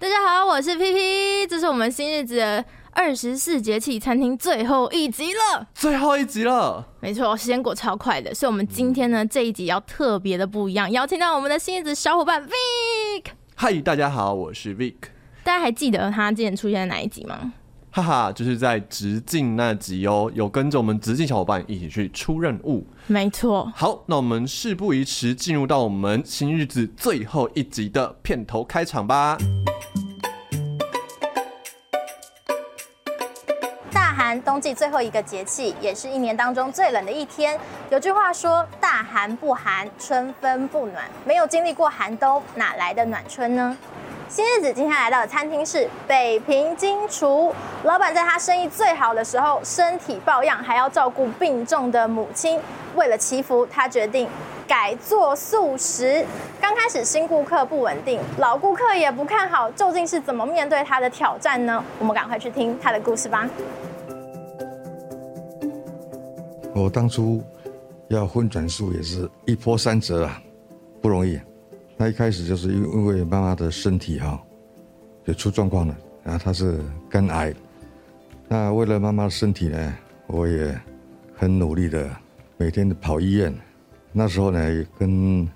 大家好，我是 PP，这是我们新日子的二十四节气餐厅最后一集了，最后一集了，没错，时间过超快的，所以我们今天呢、嗯、这一集要特别的不一样，邀请到我们的新日子小伙伴 Vic。嗨，大家好，我是 Vic。大家还记得他之前出现在哪一集吗？哈哈，就是在直径那集哦，有跟着我们直径小伙伴一起去出任务。没错。好，那我们事不宜迟，进入到我们新日子最后一集的片头开场吧。大寒，冬季最后一个节气，也是一年当中最冷的一天。有句话说：“大寒不寒，春分不暖。”没有经历过寒冬，哪来的暖春呢？新日子今天来到的餐厅是北平金厨，老板在他生意最好的时候，身体抱恙，还要照顾病重的母亲。为了祈福，他决定改做素食。刚开始新顾客不稳定，老顾客也不看好，究竟是怎么面对他的挑战呢？我们赶快去听他的故事吧。我当初要混转素，也是一波三折啊，不容易。那一开始就是因为妈妈的身体哈，就出状况了，然后她是肝癌。那为了妈妈的身体呢，我也很努力的每天都跑医院。那时候呢，跟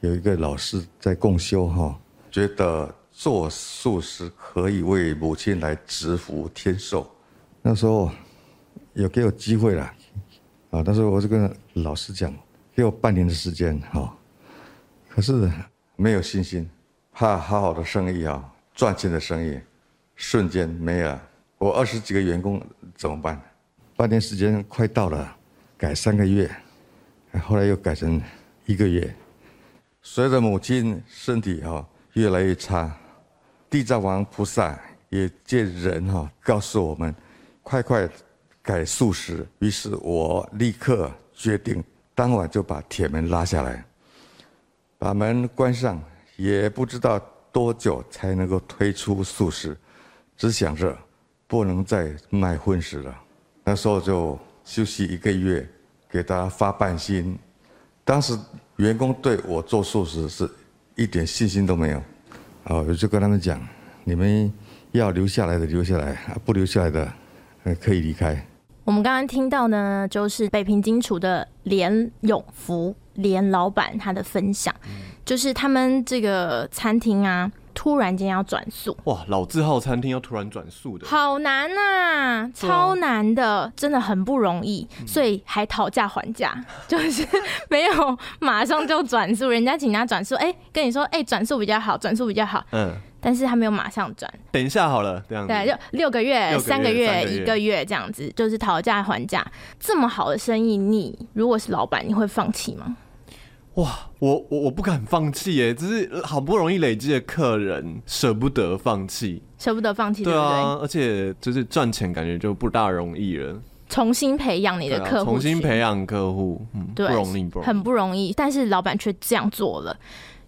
有一个老师在共修哈，觉得做素食可以为母亲来植福添寿。那时候有给我机会了，啊，但是我就跟老师讲，给我半年的时间哈。可是没有信心，怕好好的生意啊，赚钱的生意，瞬间没了。我二十几个员工怎么办？半年时间快到了，改三个月，后来又改成一个月。随着母亲身体哈越来越差，地藏王菩萨也借人哈告诉我们，快快改素食。于是我立刻决定，当晚就把铁门拉下来。把门关上，也不知道多久才能够推出素食，只想着不能再卖荤食了。那时候就休息一个月，给大家发半薪。当时员工对我做素食是一点信心都没有，啊，我就跟他们讲：你们要留下来的留下来，不留下来的可以离开。我们刚刚听到呢，就是北平金厨的连永福。连老板他的分享，就是他们这个餐厅啊，突然间要转速。哇，老字号餐厅要突然转速的，好难呐，超难的，真的很不容易，所以还讨价还价，就是没有马上就转速，人家请他转速，哎，跟你说，哎，转速比较好，转速比较好，嗯，但是他没有马上转，等一下好了，这样子，对，就六个月、三个月、一个月这样子，就是讨价还价，这么好的生意，你如果是老板，你会放弃吗？哇，我我我不敢放弃耶，只是好不容易累积的客人，舍不得放弃，舍不得放弃，对啊，而且就是赚钱感觉就不大容易了。重新培养你的客户，啊，重新培养客户，嗯，对，不容易，不容易，很不容易。但是老板却这样做了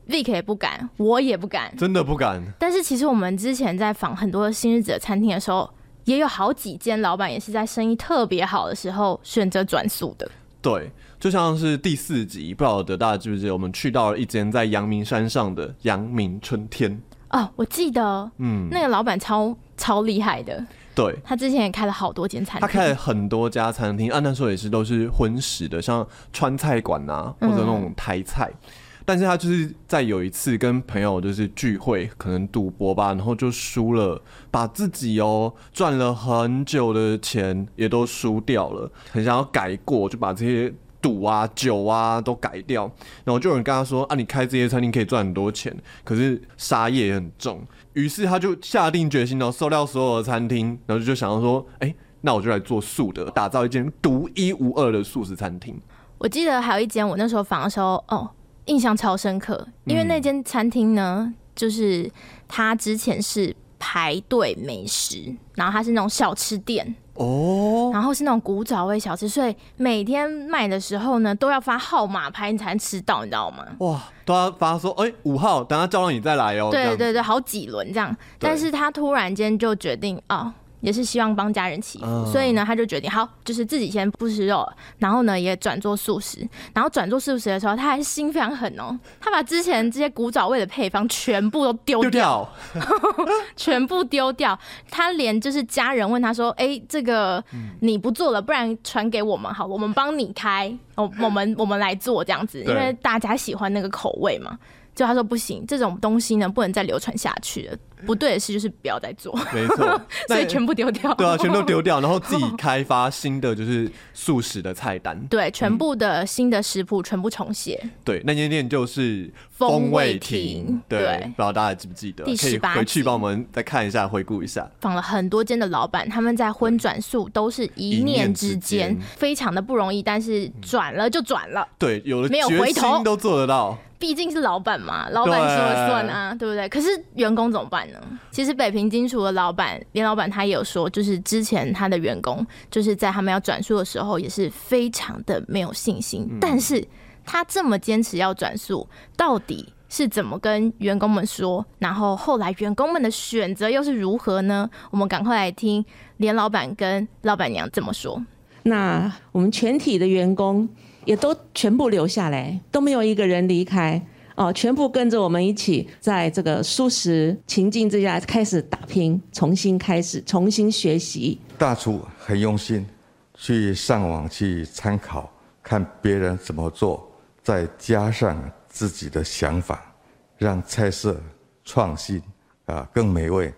，Vic 也不敢，我也不敢，真的不敢。但是其实我们之前在访很多新日子的餐厅的时候，也有好几间老板也是在生意特别好的时候选择转速的。对。就像是第四集，不晓得大家记不记得，我们去到了一间在阳明山上的阳明春天。哦，我记得，嗯，那个老板超超厉害的。对，他之前也开了好多间餐厅，他开了很多家餐厅，按那时候也是都是荤食的，像川菜馆啊，或者那种台菜。嗯但是他就是在有一次跟朋友就是聚会，可能赌博吧，然后就输了，把自己哦赚了很久的钱也都输掉了，很想要改过，就把这些赌啊酒啊都改掉。然后就有人跟他说啊，你开这些餐厅可以赚很多钱，可是杀业也很重。于是他就下定决心哦，收掉所有的餐厅，然后就想要说，哎，那我就来做素的，打造一间独一无二的素食餐厅。我记得还有一间，我那时候访的时候，哦。印象超深刻，因为那间餐厅呢，嗯、就是他之前是排队美食，然后它是那种小吃店哦，然后是那种古早味小吃，所以每天卖的时候呢，都要发号码牌你才能吃到，你知道吗？哇，都要发说，哎、欸，五号，等下叫到你再来哦。对对对，好几轮这样，但是他突然间就决定啊。哦也是希望帮家人祈福，嗯、所以呢，他就决定好，就是自己先不吃肉，然后呢也转做素食。然后转做素食的时候，他还是心非常狠哦，他把之前这些古早味的配方全部都丢掉，掉 全部丢掉。他连就是家人问他说：“哎、欸，这个你不做了，不然传给我们好，我们帮你开，我我们我们来做这样子，因为大家喜欢那个口味嘛。”就他说不行，这种东西呢不能再流传下去了。不对的事就是不要再做，没错，所以全部丢掉。对啊，全都丢掉，然后自己开发新的就是素食的菜单。对，全部的新的食谱全部重写。对，那间店就是风味亭。对，不知道大家记不记得？第十八集可以回去帮我们再看一下，回顾一下。访了很多间的老板，他们在荤转素都是一念之间，非常的不容易，但是转了就转了。对，有了没有回头都做得到。毕竟是老板嘛，老板说了算啊，对，对不对？可是员工怎么办呢？其实北平金厨的老板连老板他也有说，就是之前他的员工就是在他们要转述的时候也是非常的没有信心。嗯、但是他这么坚持要转述，到底是怎么跟员工们说？然后后来员工们的选择又是如何呢？我们赶快来听连老板跟老板娘怎么说。那我们全体的员工。也都全部留下来，都没有一个人离开哦，全部跟着我们一起在这个素食情境之下开始打拼，重新开始，重新学习。大厨很用心，去上网去参考，看别人怎么做，再加上自己的想法，让菜色创新啊更美味。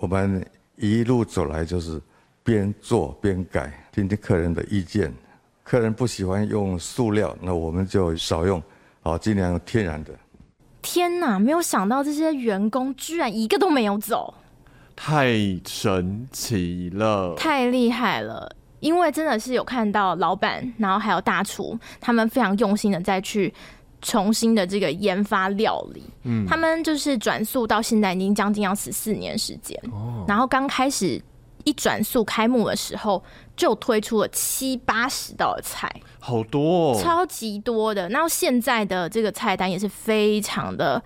我们一路走来就是边做边改，听听客人的意见。客人不喜欢用塑料，那我们就少用，好，尽量用天然的。天哪，没有想到这些员工居然一个都没有走，太神奇了，太厉害了！因为真的是有看到老板，然后还有大厨，他们非常用心的再去重新的这个研发料理。嗯，他们就是转速到现在已经将近要十四年时间，哦，然后刚开始。一转速开幕的时候，就推出了七八十道的菜，好多哦，超级多的。然后现在的这个菜单也是非常的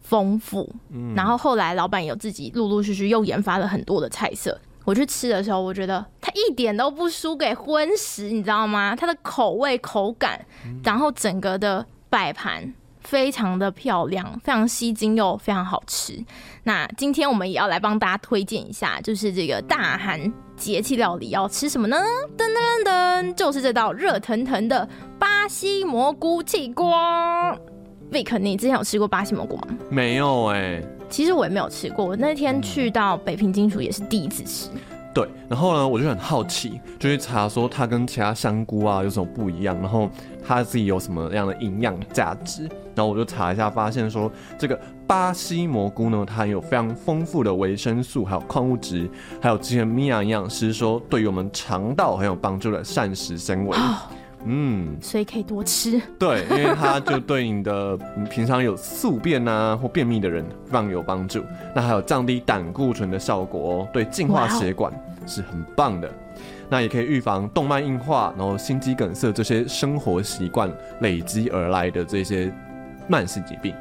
丰富。嗯，然后后来老板有自己陆陆续续又研发了很多的菜色。我去吃的时候，我觉得它一点都不输给荤食，你知道吗？它的口味、口感，然后整个的摆盘。非常的漂亮，非常吸睛又非常好吃。那今天我们也要来帮大家推荐一下，就是这个大寒节气料理要吃什么呢？噔噔噔噔，就是这道热腾腾的巴西蘑菇气锅。Vic，你之前有吃过巴西蘑菇吗？没有哎、欸，其实我也没有吃过。我那天去到北平金属也是第一次吃。对，然后呢，我就很好奇，就去查说它跟其他香菇啊有什么不一样，然后它自己有什么样的营养价值。然后我就查一下，发现说这个巴西蘑菇呢，它有非常丰富的维生素，还有矿物质，还有之前米娅营养师说对于我们肠道很有帮助的膳食纤维。嗯，所以可以多吃。对，因为它就对你的平常有宿便啊或便秘的人非常有帮助。那还有降低胆固醇的效果哦，对净化血管是很棒的。那也可以预防动脉硬化，然后心肌梗塞这些生活习惯累积而来的这些。慢性疾病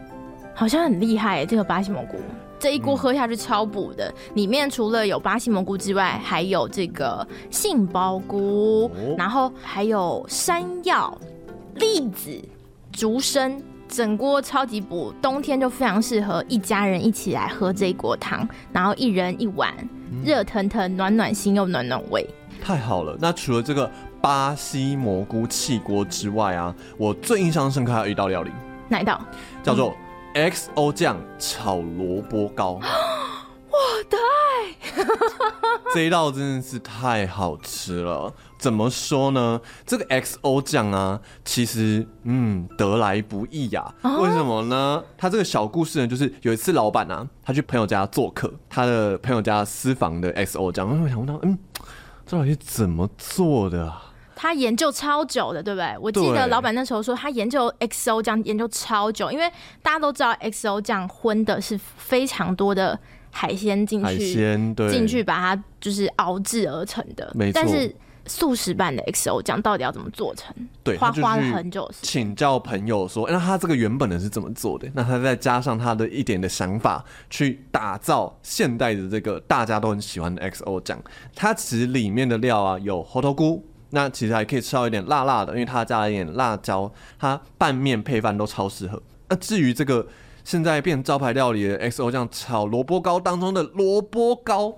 好像很厉害，这个巴西蘑菇这一锅喝下去超补的。嗯、里面除了有巴西蘑菇之外，还有这个杏鲍菇，哦、然后还有山药、栗子、竹笙，整锅超级补。冬天就非常适合一家人一起来喝这一锅汤，然后一人一碗，热腾腾、暖暖心又暖暖胃，太好了。那除了这个巴西蘑菇气锅之外啊，我最印象深刻还有一道料理。哪一道？叫做 XO 酱炒萝卜糕。我的爱，这一道真的是太好吃了。怎么说呢？这个 XO 酱啊，其实嗯得来不易呀、啊。为什么呢？他这个小故事呢，就是有一次老板啊，他去朋友家做客，他的朋友家私房的 XO 酱，我想问他，嗯，这到底是怎么做的啊？他研究超久的，对不对？我记得老板那时候说，他研究 XO 酱研究超久，因为大家都知道 XO 酱荤的是非常多的海鲜进去，海鲜对，进去把它就是熬制而成的。没错。但是素食版的 XO 酱到底要怎么做成？对，花花了很久。请教朋友说，那他这个原本的是怎么做的？那他再加上他的一点的想法，去打造现代的这个大家都很喜欢的 XO 酱。它其实里面的料啊，有猴头菇，那其实还可以吃到一点辣辣的，因为它加了一点辣椒，它拌面配饭都超适合。那至于这个现在变招牌料理的 XO 酱炒萝卜糕当中的萝卜糕，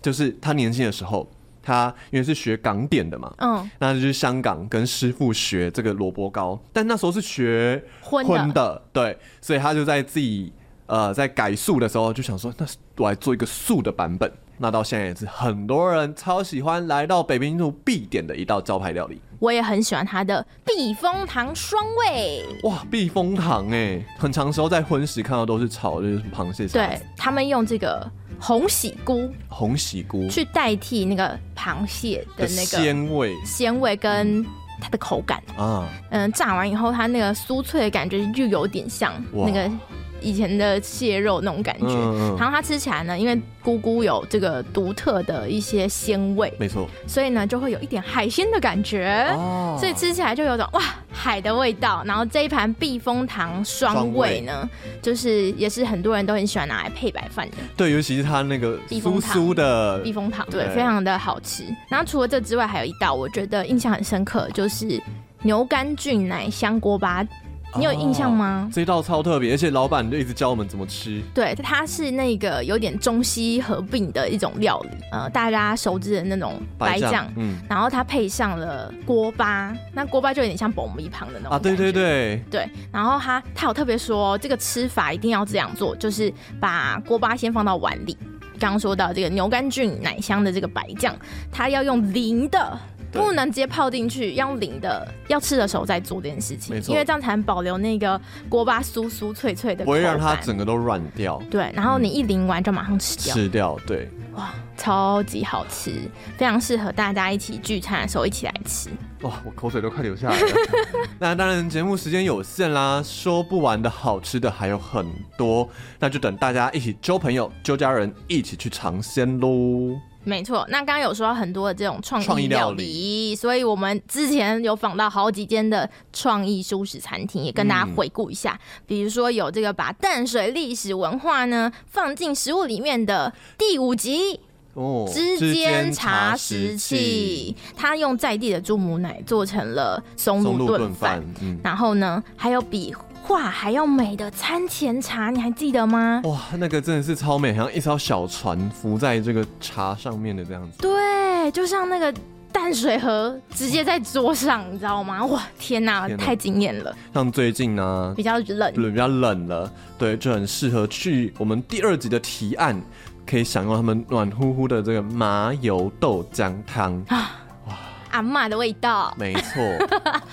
就是他年轻的时候。他因为是学港点的嘛，嗯，那就是香港跟师傅学这个萝卜糕，但那时候是学荤的，荤的，对，所以他就在自己呃在改素的时候就想说，那我来做一个素的版本。那到现在也是很多人超喜欢来到北平路必点的一道招牌料理。我也很喜欢它的避风塘双味。哇，避风塘哎，很长时候在荤食看到都是炒就是螃蟹。对，他们用这个。红喜菇，红喜菇去代替那个螃蟹的那个鲜味，鲜味跟它的口感啊，嗯，炸完以后它那个酥脆的感觉就有点像那个。以前的蟹肉那种感觉，嗯嗯，然后它吃起来呢，因为菇菇有这个独特的一些鲜味，没错，所以呢就会有一点海鲜的感觉，哦，所以吃起来就有种哇海的味道。然后这一盘避风塘双味呢，就是也是很多人都很喜欢拿来配白饭的，对，尤其是它那个酥酥的。避风塘，对，对，非常的好吃。然后除了这之外，还有一道我觉得印象很深刻，就是牛肝菌奶香锅巴。你有印象吗？哦、这道超特别，而且老板就一直教我们怎么吃。对，它是那个有点中西合并的一种料理，呃，大家熟知的那种白酱，嗯，然后它配上了锅巴，那锅巴就有点像爆米旁的那种啊，对对对对。然后他他有特别说，这个吃法一定要这样做，就是把锅巴先放到碗里。刚刚说到这个牛肝菌奶香的这个白酱，它要用淋的。不能直接泡进去，要淋的，要吃的时候再做这件事情，因为这样才能保留那个锅巴酥酥脆脆的，不会让它整个都软掉。对，然后你一淋完就马上吃掉。吃掉，对。哇，超级好吃，非常适合大家一起聚餐的时候一起来吃。哇，我口水都快流下来了。那当然，节目时间有限啦，说不完的好吃的还有很多，那就等大家一起揪朋友、揪家人一起去尝鲜喽。没错，那刚刚有说到很多的这种创意料理，所以我们之前有访到好几间的创意舒食餐厅，也跟大家回顾一下。嗯、比如说有这个把淡水历史文化呢放进食物里面的第五集哦，之间茶食器，他用在地的猪母奶做成了松露炖饭，嗯，然后呢还有比。哇，还要美的餐前茶，你还记得吗？哇，那个真的是超美，好像一艘小船浮在这个茶上面的这样子。对，就像那个淡水河直接在桌上，你知道吗？哇，天哪，天哪太惊艳了！像最近呢，比较冷，比较冷了，对，就很适合去我们第二集的提案，可以享用他们暖乎乎的这个麻油豆浆汤啊。阿嬷的味道，没错。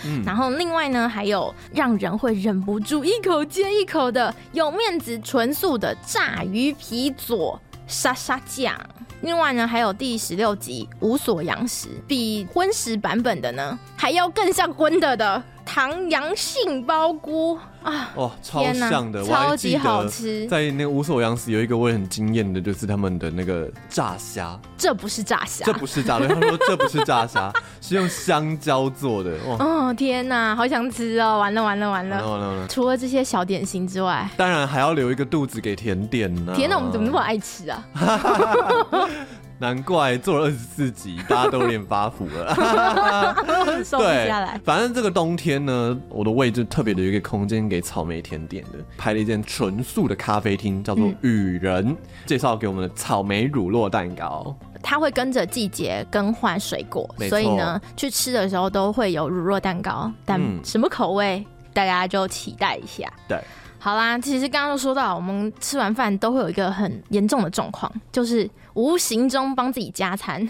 嗯、然后另外呢，还有让人会忍不住一口接一口的有面子纯素的炸鱼皮佐沙沙酱。另外呢，还有第十六集无所羊食，比荤食版本的呢还要更像荤的的。唐阳杏鲍菇啊，哇，超像的，超级好吃。在那个无所洋食有一个我也很惊艳的，就是他们的那个炸虾。这不是炸虾，这不是炸的。他说这不是炸虾，是用香蕉做的。哇，哦天哪，好想吃哦！完了完了完了，完了，完了。除了这些小点心之外，当然还要留一个肚子给甜点呢。天哪，我们怎么那么爱吃啊？难怪做了二十四集，大家都有点发福了。瘦不下来。反正这个冬天呢，我的胃就特别的有一个空间给草莓甜点的，拍了一间纯素的咖啡厅，叫做雨人，嗯、介绍给我们的草莓乳酪蛋糕。它会跟着季节更换水果，所以呢，去吃的时候都会有乳酪蛋糕，但什么口味，嗯、大家就期待一下。对。好啦，其实刚刚都说到，我们吃完饭都会有一个很严重的状况，就是无形中帮自己加餐。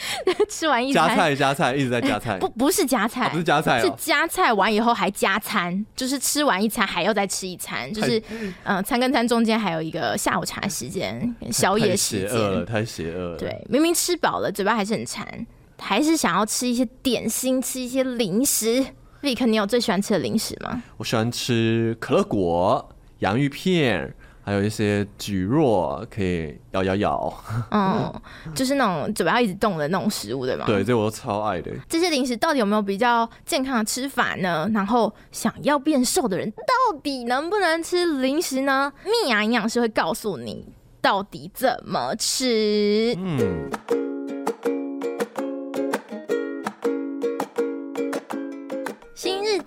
吃完一餐加菜加菜一直在加菜，不不是加菜，不是加菜，是加菜完以后还加餐，就是吃完一餐还要再吃一餐，就是嗯，餐跟餐中间还有一个下午茶时间、宵夜时间。太邪恶了，太邪恶了。对，明明吃饱了，嘴巴还是很馋，还是想要吃一些点心，吃一些零食。Vic，你有最喜欢吃的零食吗？我喜欢吃可乐果、洋芋片、还有一些蒟蒻可以咬咬咬，嗯，就是那种嘴巴要一直动的那种食物，对吗？对，这我都超爱的。这些零食到底有没有比较健康的吃法呢？然后想要变瘦的人到底能不能吃零食呢？蜜芽营养师会告诉你到底怎么吃。嗯。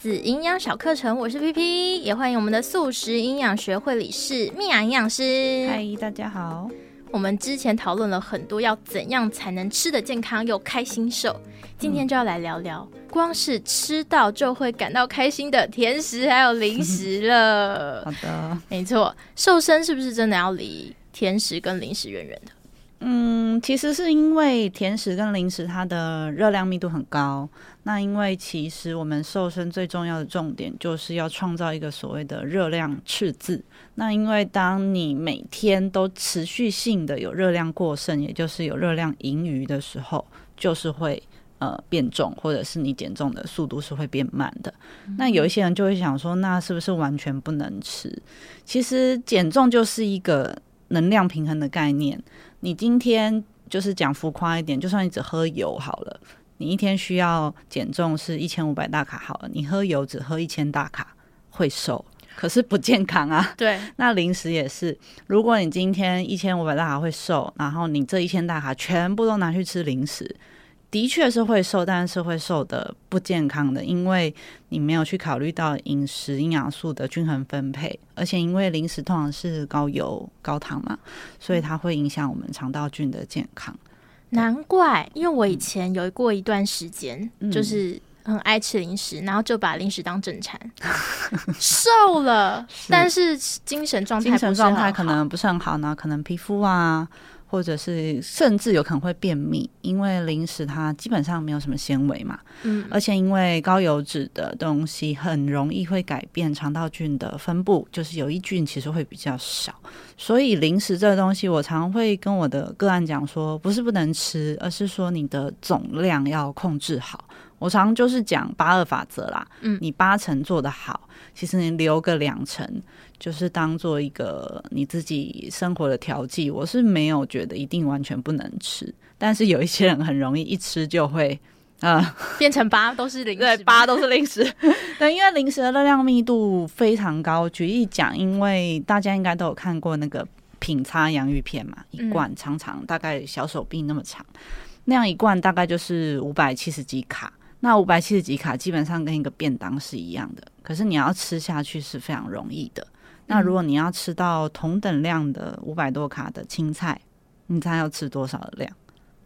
子营养小课程，我是 PP，也欢迎我们的素食营养学会理事蜜雅营养师。嗨，大家好。我们之前讨论了很多要怎样才能吃得健康又开心瘦，今天就要来聊聊，嗯、光是吃到就会感到开心的甜食还有零食了。好的，没错，瘦身是不是真的要离甜食跟零食远远的？嗯，其实是因为甜食跟零食它的热量密度很高。那因为其实我们瘦身最重要的重点就是要创造一个所谓的热量赤字。那因为当你每天都持续性的有热量过剩，也就是有热量盈余的时候，就是会呃变重，或者是你减重的速度是会变慢的。嗯。那有一些人就会想说，那是不是完全不能吃？其实减重就是一个能量平衡的概念。你今天就是讲浮夸一点，就算你只喝油好了，你一天需要减重是一千五百大卡好了，你喝油只喝一千大卡会瘦，可是不健康啊。对，那零食也是，如果你今天一千五百大卡会瘦，然后你这一千大卡全部都拿去吃零食。的确是会瘦，但是会瘦的不健康的，因为你没有去考虑到饮食营养素的均衡分配，而且因为零食通常是高油高糖嘛，所以它会影响我们肠道菌的健康。难怪，因为我以前有过一段时间，嗯、就是很爱吃零食，然后就把零食当正餐，瘦了，是。但是精神状态精神状态可能不是很好呢，可能皮肤啊。或者是甚至有可能会便秘，因为零食它基本上没有什么纤维嘛，嗯，而且因为高油脂的东西很容易会改变肠道菌的分布，就是有益菌其实会比较少，所以零食这个东西，我常会跟我的个案讲说，不是不能吃，而是说你的总量要控制好。我常就是讲八二法则啦，嗯，你八成做得好，其实你留个两成，就是当做一个你自己生活的调剂。我是没有觉得一定完全不能吃，但是有一些人很容易一吃就会，呃，变成八都是零食，对，八都是零食。对，因为零食的热量密度非常高。举例讲，因为大家应该都有看过那个品差洋芋片嘛，一罐长长大概小手臂那么长，嗯、那样一罐大概就是五百七十几卡。那五百七十几卡基本上跟一个便当是一样的，可是你要吃下去是非常容易的。那如果你要吃到同等量的五百多卡的青菜，你猜要吃多少的量？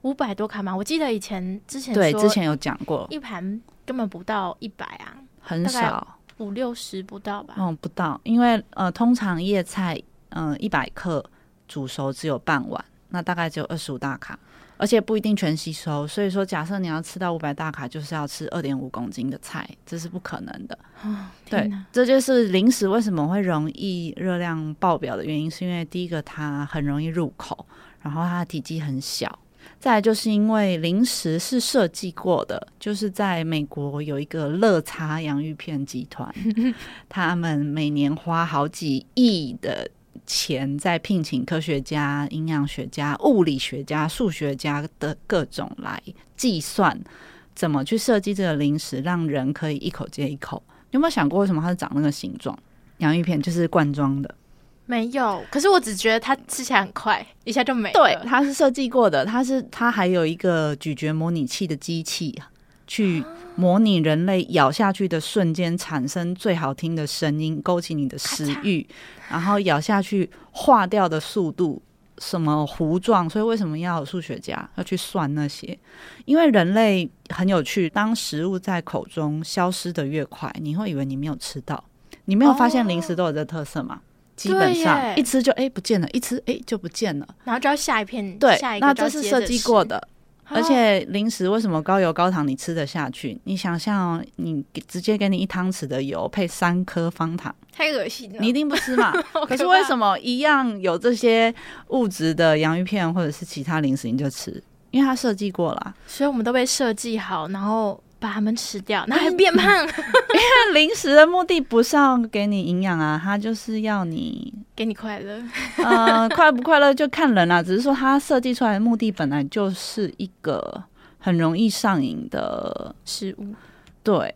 五百多卡吗？我记得以前之前对之前有讲过，一盘根本不到一百啊，很少，五六十不到吧？嗯，不到，因为呃，通常叶菜嗯一百克煮熟只有半碗，那大概只有二十五大卡。而且不一定全吸收，所以说假设你要吃到五百大卡，就是要吃二点五公斤的菜，这是不可能的。哦、对，这就是零食为什么会容易热量爆表的原因，是因为第一个它很容易入口，然后它的体积很小，再来就是因为零食是设计过的，就是在美国有一个乐茶洋芋片集团，他们每年花好几亿的。钱在聘请科学家、营养学家、物理学家、数学家的各种来计算，怎么去设计这个零食，让人可以一口接一口。有没有想过为什么它是长那个形状？洋芋片就是罐装的，没有。可是我只觉得它吃起来很快，一下就没了。对，它是设计过的，它是它还有一个咀嚼模拟器的机器去。模拟人类咬下去的瞬间产生最好听的声音，勾起你的食欲，然后咬下去化掉的速度，什么糊状，所以为什么要有数学家要去算那些？因为人类很有趣，当食物在口中消失的越快，你会以为你没有吃到。你没有发现零食都有这特色吗？哦、基本上一吃就哎不见了，一吃哎就不见了，然后就要下一片。对，下一那这是设计过的。而且零食为什么高油高糖你吃得下去？你想象你直接给你一汤匙的油配三颗方糖，太恶心了，你一定不吃嘛？可是为什么一样有这些物质的洋芋片或者是其他零食你就吃？因为它设计过了，所以我们都被设计好，然后把它们吃掉，那还变胖。因为零食的目的不是要给你营养啊，它就是要你给你快乐。呃，快不快乐就看人啦、啊。只是说它设计出来的目的本来就是一个很容易上瘾的食物。对，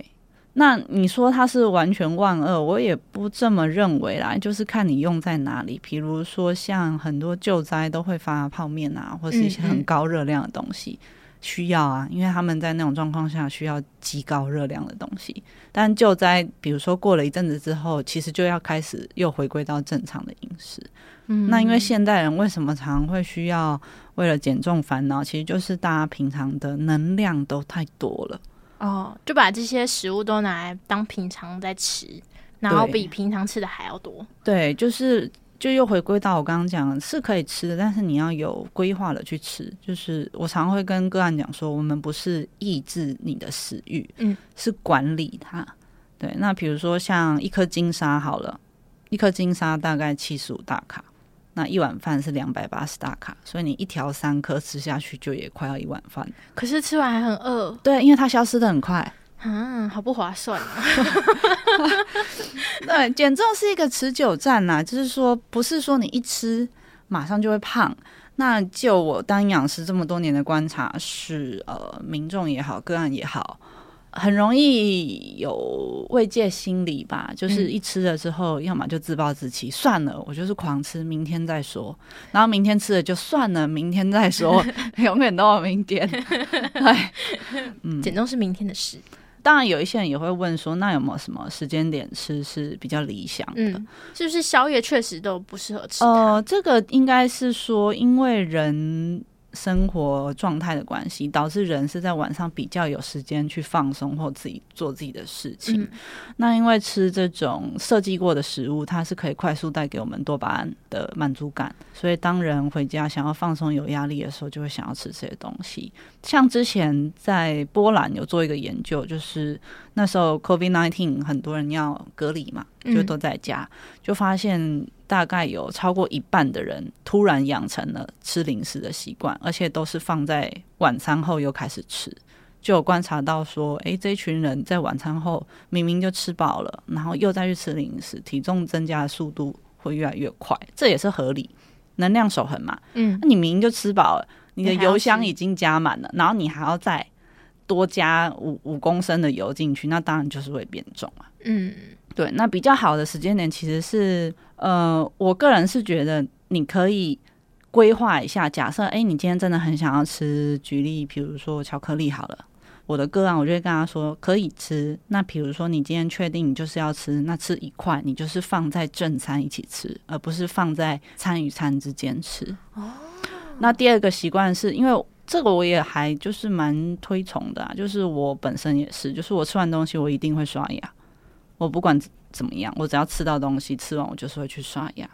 那你说它是完全万恶，我也不这么认为啦。就是看你用在哪里。比如说像很多救灾都会发泡面啊，或是一些很高热量的东西。嗯嗯需要啊，因为他们在那种状况下需要极高热量的东西。但就在比如说过了一阵子之后，其实就要开始又回归到正常的饮食。嗯，那因为现代人为什么常会需要为了减重烦恼？其实就是大家平常的能量都太多了哦，就把这些食物都拿来当平常在吃，然后比平常吃的还要多。对，就是。就又回归到我刚刚讲的，是可以吃的，但是你要有规划的去吃。就是我常会跟个案讲说，我们不是抑制你的食欲，嗯，是管理它。对，那比如说像一颗金沙好了，一颗金沙大概七十五大卡，那一碗饭是两百八十大卡，所以你一条三颗吃下去就也快要一碗饭。可是吃完还很饿。对，因为它消失的很快。嗯，好不划算啊！对，减重是一个持久战呐，就是说，不是说你一吃马上就会胖。那就我当营养师这么多年的观察是，呃，民众也好，个案也好，很容易有慰藉心理吧，就是一吃了之后，嗯、要么就自暴自弃，算了，我就是狂吃，明天再说。然后明天吃了就算了，明天再说，永远都有明天。对，嗯，减重是明天的事。当然，有一些人也会问说，那有没有什么时间点吃是比较理想的？嗯，是不是宵夜确实都不适合吃？呃，这个应该是说，因为人。生活状态的关系，导致人是在晚上比较有时间去放松或自己做自己的事情。嗯、那因为吃这种设计过的食物，它是可以快速带给我们多巴胺的满足感，所以当人回家想要放松、有压力的时候，就会想要吃这些东西。像之前在波兰有做一个研究，就是那时候 COVID nineteen 很多人要隔离嘛，就都在家，嗯、就发现。大概有超过一半的人突然养成了吃零食的习惯，而且都是放在晚餐后又开始吃。就有观察到说，诶，这群人在晚餐后明明就吃饱了，然后又再去吃零食，体重增加的速度会越来越快。这也是合理，能量守恒嘛。嗯，那你明明就吃饱了，你的油箱已经加满了，然后你还要再多加五五公升的油进去，那当然就是会变重啊。嗯。对，那比较好的时间点其实是，呃，我个人是觉得你可以规划一下。假设，哎，你今天真的很想要吃，举例，比如说巧克力好了，我的个案我就会跟他说可以吃。那比如说你今天确定你就是要吃，那吃一块，你就是放在正餐一起吃，而不是放在餐与餐之间吃。哦。那第二个习惯是因为这个我也还就是蛮推崇的啊，就是我本身也是，就是我吃完东西我一定会刷牙。我不管怎么样，我只要吃到东西，吃完我就是会去刷牙。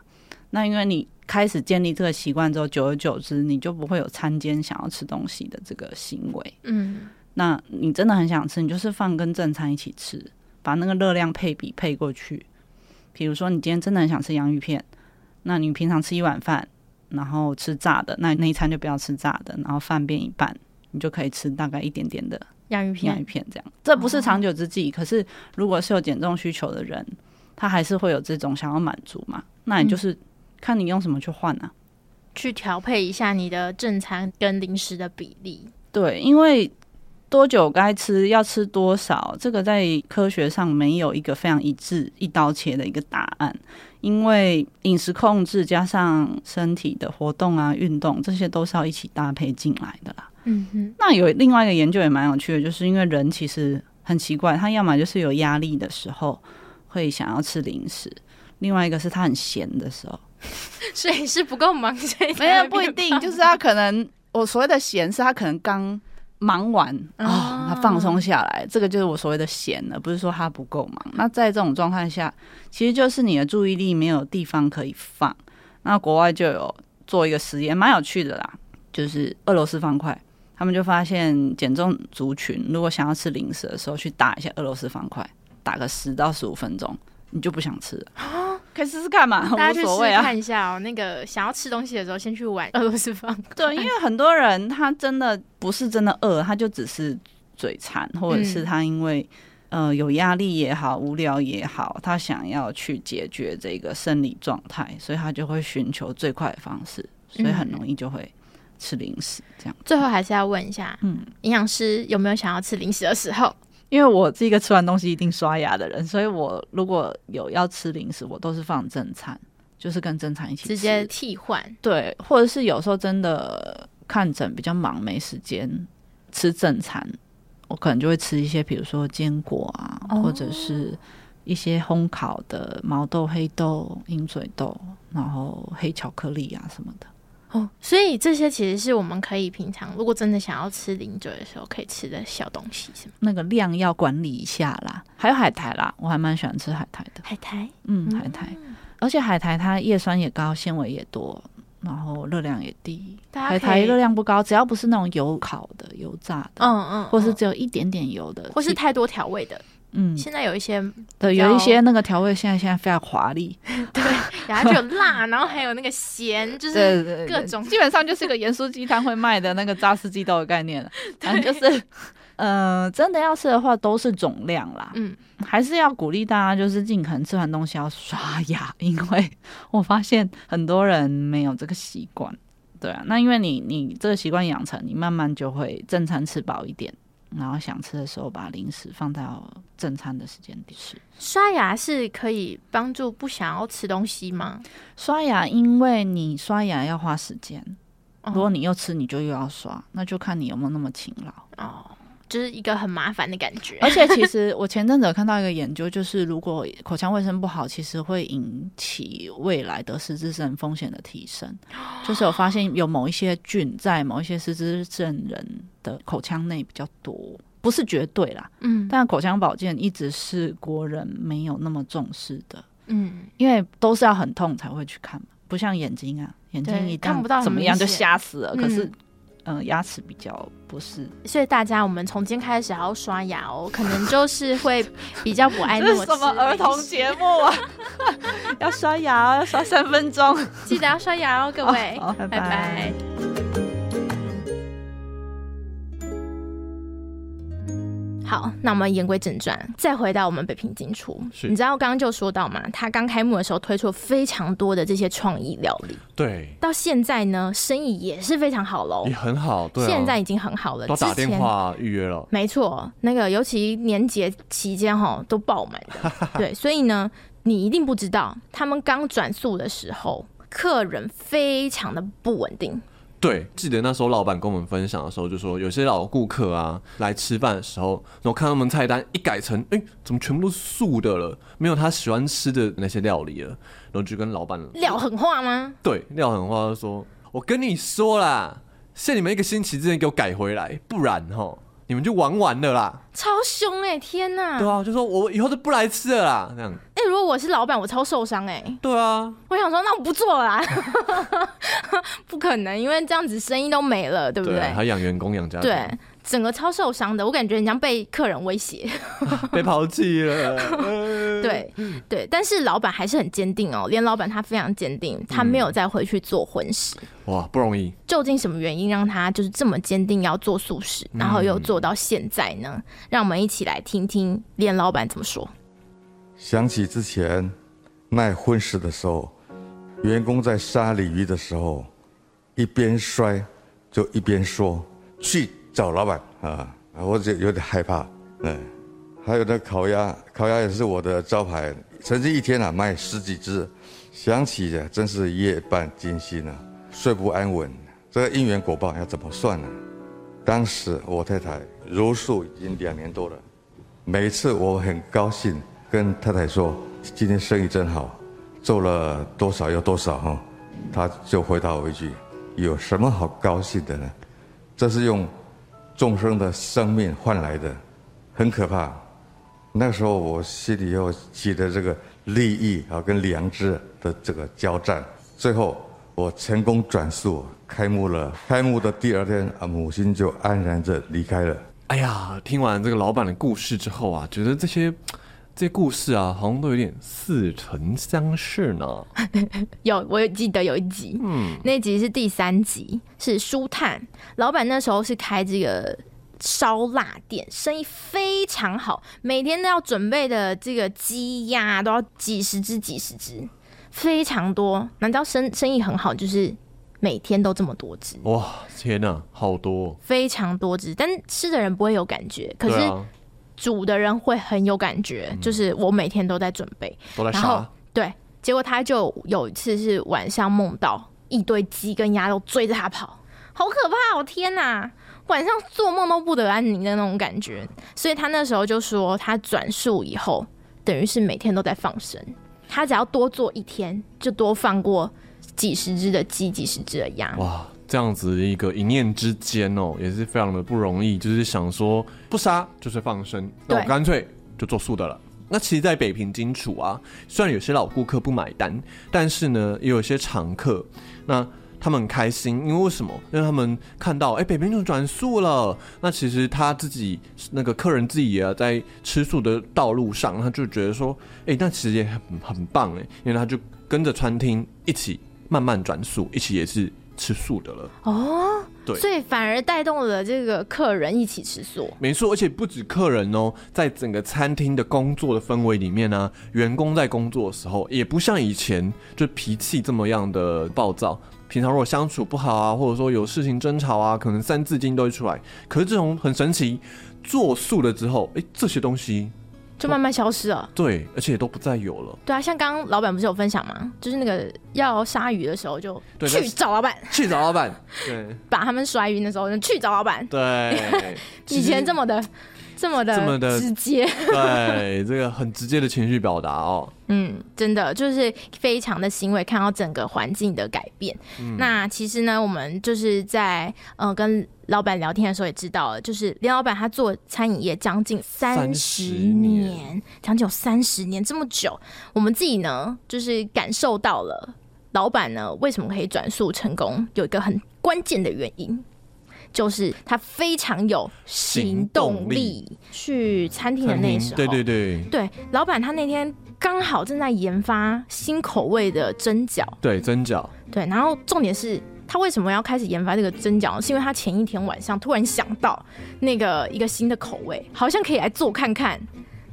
那因为你开始建立这个习惯之后，久而久之，你就不会有餐间想要吃东西的这个行为。嗯，那你真的很想吃，你就是放跟正餐一起吃，把那个热量配比配过去。比如说，你今天真的很想吃洋芋片，那你平常吃一碗饭，然后吃炸的，那那一餐就不要吃炸的，然后饭变一半，你就可以吃大概一点点的。洋芋片，洋芋片这样，这不是长久之计。哦、可是，如果是有减重需求的人，他还是会有这种想要满足嘛？那你就是看你用什么去换啊，去调配一下你的正餐跟零食的比例。对，因为多久该吃，要吃多少，这个在科学上没有一个非常一致、一刀切的一个答案。因为饮食控制加上身体的活动啊、运动，这些都是要一起搭配进来的啦。嗯哼，那有另外一个研究也蛮有趣的，就是因为人其实很奇怪，他要么就是有压力的时候会想要吃零食，另外一个是他很闲的时候，所以是不够忙，所以没有不一定，就是他可能我所谓的闲是他可能刚忙完啊、他放松下来，这个就是我所谓的闲了，不是说他不够忙。那在这种状态下，其实就是你的注意力没有地方可以放。那国外就有做一个实验，蛮有趣的啦，就是俄罗斯方块。他们就发现，减重族群如果想要吃零食的时候，去打一下俄罗斯方块，打个十到十五分钟，你就不想吃了。可以试试看嘛，大家去试试看一下哦。那个想要吃东西的时候，先去玩 俄罗斯方块。对，因为很多人他真的不是真的饿，他就只是嘴馋，或者是他因为、嗯、呃有压力也好，无聊也好，他想要去解决这个生理状态，所以他就会寻求最快的方式，所以很容易就会吃零食。这样、嗯，最后还是要问一下，嗯，营养师有没有想要吃零食的时候？因为我是一个吃完东西一定刷牙的人，所以我如果有要吃零食，我都是放正餐，就是跟正餐一起吃，直接替换。对，或者是有时候真的看诊比较忙，没时间吃正餐，我可能就会吃一些，比如说坚果啊，哦、或者是一些烘烤的毛豆、黑豆、鹰嘴豆，然后黑巧克力啊什么的。哦，所以这些其实是我们可以平常如果真的想要吃零嘴的时候可以吃的小东西，是吗？那个量要管理一下啦。还有海苔啦，我还蛮喜欢吃海苔的。海苔，嗯，海苔，而且海苔它叶酸也高，纤维也多，然后热量也低。海苔热量不高，只要不是那种油烤的、油炸的，嗯嗯，或是只有一点点油的，或是太多调味的。嗯，现在有一些对，有一些那个调味，现在现在非常华丽，对，然后就有辣，然后还有那个咸，就是各种，基本上就是个盐酥鸡摊会卖的那个炸四季豆的概念了。反正就是，呃，真的要吃的话，都是总量啦。嗯，还是要鼓励大家，就是尽可能吃完东西要刷牙，因为我发现很多人没有这个习惯。对啊，那因为你你这个习惯养成，你慢慢就会正餐吃饱一点。然后想吃的时候，把零食放到正餐的时间点吃。刷牙是可以帮助不想要吃东西吗？刷牙，因为你刷牙要花时间，如果你又吃，你就又要刷，那就看你有没有那么勤劳哦。就是一个很麻烦的感觉，而且其实我前阵子有看到一个研究，就是如果口腔卫生不好，其实会引起未来的失智症风险的提升。就是有发现有某一些菌在某一些失智症人的口腔内比较多，不是绝对啦，嗯，但口腔保健一直是国人没有那么重视的，嗯，因为都是要很痛才会去看嘛，不像眼睛啊，眼睛一看不到怎么样就瞎死了，可是。嗯，牙齿比较不是，所以大家我们从今天开始还要刷牙哦，可能就是会比较不爱 那么。什么儿童节目啊？要刷牙哦，要刷三分钟，记得要刷牙哦，各位，好，拜拜。拜拜。好，那我们言归正传，再回到我们北平金厨。你知道刚刚就说到嘛，他刚开幕的时候推出了非常多的这些创意料理，对，到现在呢，生意也是非常好喽，也很好，对、啊，现在已经很好了，都打电话预约了，没错，那个尤其年节期间哈，都爆满。的，对，所以呢，你一定不知道，他们刚转速的时候，客人非常的不稳定。对，记得那时候老板跟我们分享的时候，就说有些老顾客啊来吃饭的时候，然后看他们菜单一改成，哎，怎么全部都是素的了？没有他喜欢吃的那些料理了，然后就跟老板撂狠话吗？对，撂狠话就说，我跟你说啦，限你们一个星期之内给我改回来，不然齁。你们就玩完了啦，超凶哎、欸！天哪，对啊，就说我以后都不来吃了啦，这样。哎、欸，如果我是老板，我超受伤哎、欸。对啊，我想说，那我不做了啦，不可能，因为这样子生意都没了，对不对？对还养员工养家，对。整个超受伤的，我感觉人家被客人威胁，被抛弃了。对对，但是老板还是很坚定哦，连老板他非常坚定，他没有再回去做荤食。哇，不容易！究竟什么原因让他就是这么坚定要做素食，然后又做到现在呢？嗯、让我们一起来听听连老板怎么说。想起之前卖荤食的时候，员工在杀鲤鱼的时候，一边摔就一边说去。找老板啊，我就有点害怕。嗯，还有那烤鸭，烤鸭也是我的招牌，曾经一天啊卖十几只，想起呀真是夜半惊心啊，睡不安稳。这个因缘果报要怎么算呢？当时我太太茹素已经两年多了，每次我很高兴跟太太说今天生意真好，做了多少有多少哈，她就回答我一句：有什么好高兴的呢？这是用。众生的生命换来的，很可怕。那时候我心里又记得这个利益啊跟良知的这个交战，最后我成功转述，开幕了。开幕的第二天啊，母亲就安然的离开了。哎呀，听完这个老板的故事之后啊，觉得这些这故事啊，好像都有点似曾相识呢。有，我记得有一集，嗯，那集是第三集，是书探老板那时候是开这个烧腊店，生意非常好，每天都要准备的这个鸡鸭都要几十只、几十只，非常多。难道生生意很好，就是每天都这么多只？哇，天哪，好多，非常多只，但吃的人不会有感觉，可是煮的人会很有感觉。啊、就是我每天都在准备，都在杀。然后对，结果他就有一次是晚上梦到一堆鸡跟鸭都追着他跑，好可怕！哦天哪！晚上做梦都不得安宁的那种感觉，所以他那时候就说，他转述以后，等于是每天都在放生。他只要多做一天，就多放过几十只的鸡，几十只的鸭。哇，这样子一个一念之间哦，也是非常的不容易。就是想说不杀就是放生，那我干脆就做素的了。那其实，在北平金厨啊，虽然有些老顾客不买单，但是呢，也有些常客那。他们很开心，因为为什么？因为他们看到，哎、欸，北平就转素了。那其实他自己那个客人自己也在吃素的道路上，他就觉得说，哎、欸，那其实也很很棒哎，因为他就跟着餐厅一起慢慢转素，一起也是吃素的了。哦，对，所以反而带动了这个客人一起吃素。没错，而且不止客人哦，在整个餐厅的工作的氛围里面呢、啊，员工在工作的时候也不像以前就脾气这么样的暴躁。平常如果相处不好啊，或者说有事情争吵啊，可能三字经都会出来。可是这种很神奇，做素了之后，哎、欸，这些东西就慢慢消失了。对，而且也都不再有了。对啊，像刚刚老板不是有分享吗？就是那个要杀鱼的时候，就去找老板，去找老板。对，把他们甩晕的时候，就去找老板。对，以前这么的。这么的这么的直接，对，这个很直接的情绪表达哦。嗯，真的就是非常的欣慰，看到整个环境的改变。嗯、那其实呢，我们就是在呃跟老板聊天的时候也知道了，就是林老板他做餐饮业将近三十年，将近有三十年这么久，我们自己呢就是感受到了老板呢为什么可以转速成功，有一个很关键的原因。就是他非常有行动力。去餐厅的那时候，对对对，对，老板他那天刚好正在研发新口味的蒸饺，对蒸饺，对，然后重点是他为什么要开始研发这个蒸饺？是因为他前一天晚上突然想到那个一个新的口味，好像可以来做看看，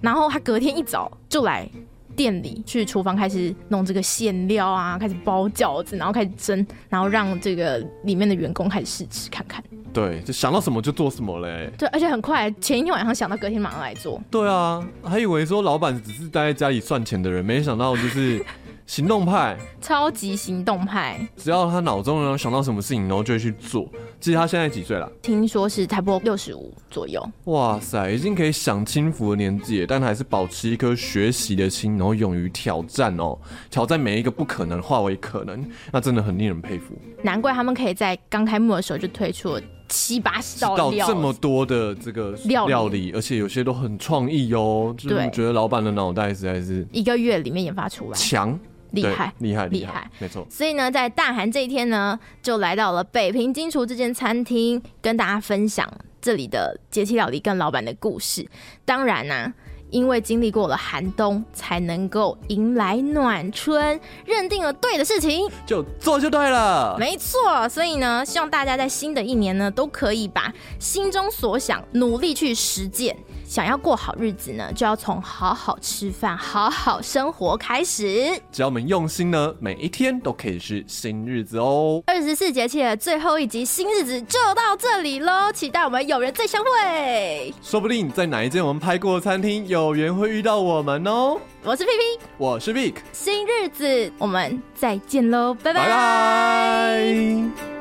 然后他隔天一早就来。店里去厨房开始弄这个馅料啊，开始包饺子，然后开始蒸，然后让这个里面的员工开始试吃看看。对，就想到什么就做什么嘞。对，而且很快，前一天晚上想到，隔天马上来做。对啊，还以为说老板只是待在家里赚钱的人，没想到就是。行动派，超级行动派。只要他脑中呢想到什么事情，然后就会去做。其实他现在几岁了？听说是差不多六十五左右。哇塞，已经可以享清福的年纪，但还是保持一颗学习的心，然后勇于挑战哦，挑战每一个不可能化为可能，那真的很令人佩服。难怪他们可以在刚开幕的时候就推出了七八十道这么多的这个料理，而且有些都很创意哦。就是我觉得老板的脑袋实在是一个月里面研发出来强。厉害，厉害，厉害，没错。所以呢，在大寒这一天呢，就来到了北平金厨这间餐厅，跟大家分享这里的节气料理跟老板的故事。当然呢、啊。因为经历过了寒冬，才能够迎来暖春。认定了对的事情，就做就对了。没错，所以呢，希望大家在新的一年呢，都可以把心中所想努力去实践。想要过好日子呢，就要从好好吃饭、好好生活开始。只要我们用心呢，每一天都可以是新日子哦。二十四节气的最后一集新日子就到这里喽，期待我们有缘再相会。说不定在哪一间我们拍过的餐厅有。有缘会遇到我们哦！我是 P P，我是 Vic，新日子我们再见喽，拜拜。拜拜。